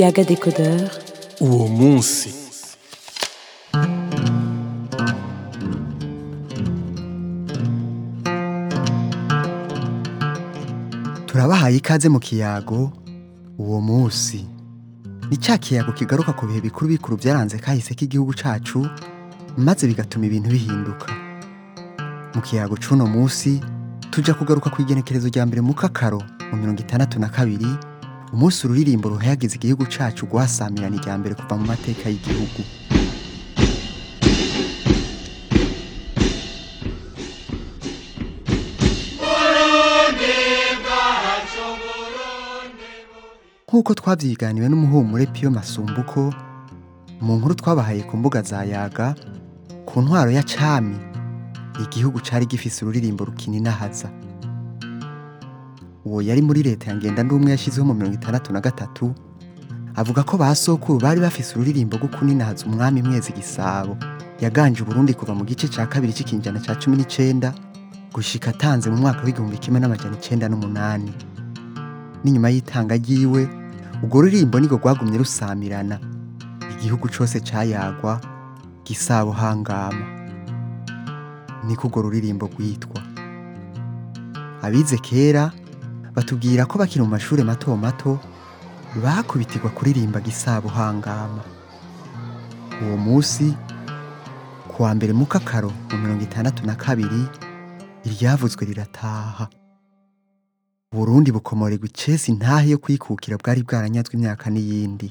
Yaga Décodeur, uwo munsi turabahaye ikaze mu kiyago uwo munsi. Ni cya kiyago kigaruka ku bihe bikuru bikuru byaranze kahise k'igihugu cacu maze bigatuma ibintu bihinduka. Mu kiyago c'uno munsi tuja kugaruka ku igenekerezo rya mbere mu kakaro mu mirongo itandatu na kabiri umunsi ururirimbo ruhayagiza igihugu cacu rwasamirana irya mbere kuva mu mateka y'igihugu. Nk'uko twavyiganiwe n'umuhumure Pio Masumbuko mu nkuru twabahaye ku mbuga za Yaga ku ntwaro ya Cami igihugu cari gifise ururirimbo rukininahaza. Uwo yari muri leta ya ngenda ndumwe yashizeho mu mirongo itandatu na gatatu avuga ko ba sokuru bari bafise ururirimbo rwo kuninahaza umwami mwezi gisabo. Yaganje Uburundi kuva mu gice ca kabiri c'ikinjana ca cumi n'icenda gushika atanze mu mwaka w'igihumbi kimwe n'amajana icenda n'umunani. N'inyuma y'itanga ryiwe urwo ruririmbo nirwo rwagumye rusamirana. Igihugu cose cayagwa gisabo hangama. Niko urwo ruririmbo rwitwa. Abize kera batubwira ko bakiri mu mashure mato mato bakubitirwa kuririmba gisabo hangama uwo musi kuwa mbere mu kakaro mu mirongo itandatu na kabiri iryavuzwe rirataha. Burundi bukomorerwa icesi ntahe yo kwikukira bwari bwaranyazwe imyaka n'iyindi.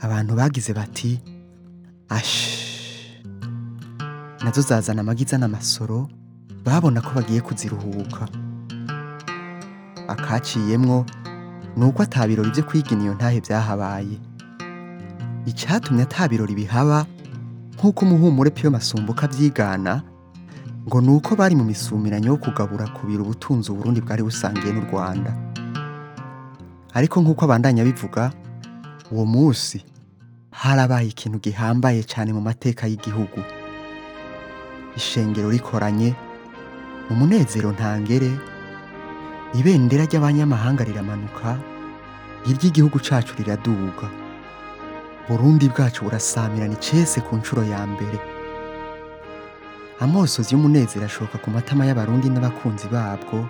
Abantu bagize bati ashi na zo zazana amagiza n'amasoro babona ko bagiye kuziruhuka. Akaciyemwo ni uko ata vyo kwigina iyo ntahe vyahabaye icatumye ata birori bihaba nk'uko umuhumure Pio Masumbuko avyigana ngo ni uko bari mu misumiranyo yo kugabura kubira ubutunzi Uburundi bwari busangiye n'u Rwanda. Ariko nk'uko abandanya bivuga uwo munsi harabaye ikintu gihambaye cyane mu mateka y'igihugu. Ishengero rikoranye mu munezero ntangere ibendera ry'abanyamahanga riramanuka iry'igihugu cacu riraduga. Burundi bwacu burasamirana icese ku nshuro ya mbere. Amosozi y'umunezero ashoka ku matama y'abarundi n'abakunzi babwo.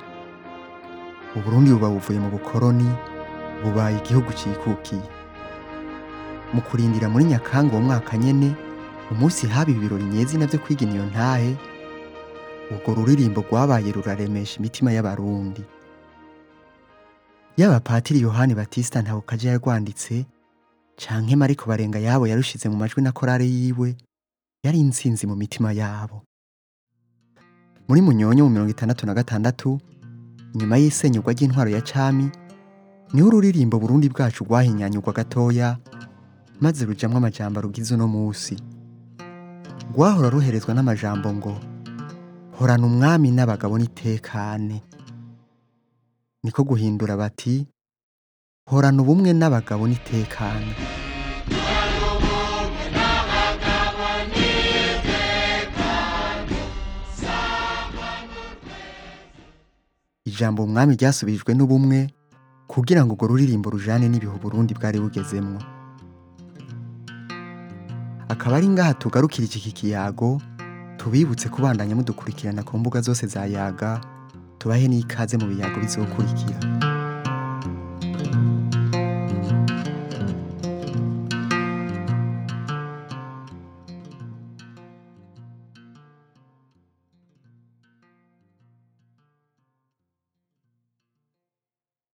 Uburundi buba buvuye mu bukoroni bubaye igihugu cikukiye. Mu kurindira muri nyakanga uwo mwaka nyene umunsi haba ibirori nyezina vyo kwigina iyo ntahe. Urwo ruririmbo rwabaye ruraremesha imitima y'abarundi. Yaba patiri yohani batista ntawe kaje yarwanditse canke mariko barenga yabo yarushize mu majwi na korale yiwe yari intsinzi mu mitima yabo. Muri munyonyo mu mirongo itandatu na gatandatu inyuma y'isenyurwa ry'intwaro ya cami ni ho ururirimbo burundi bwacu rwahinyanyurwa gatoya maze rujamwo amajambo rugize uno musi rwahora ruherezwa n'amajambo ngo horana umwami n'abagabo n'itekane niko guhindura bati horana ubumwe n'abagabo n'itekane ijambo umwami ryasubijwe n'ubumwe kugira ngo urwo ruririmbo rujane n'ibihu Burundi bwari bugezemwo. Akaba ari ngaha tugarukira iki kiyago tubibutse kubandanya mudukurikirana ku mbuga zose za yaga とわへに風もやごびずをこいきや。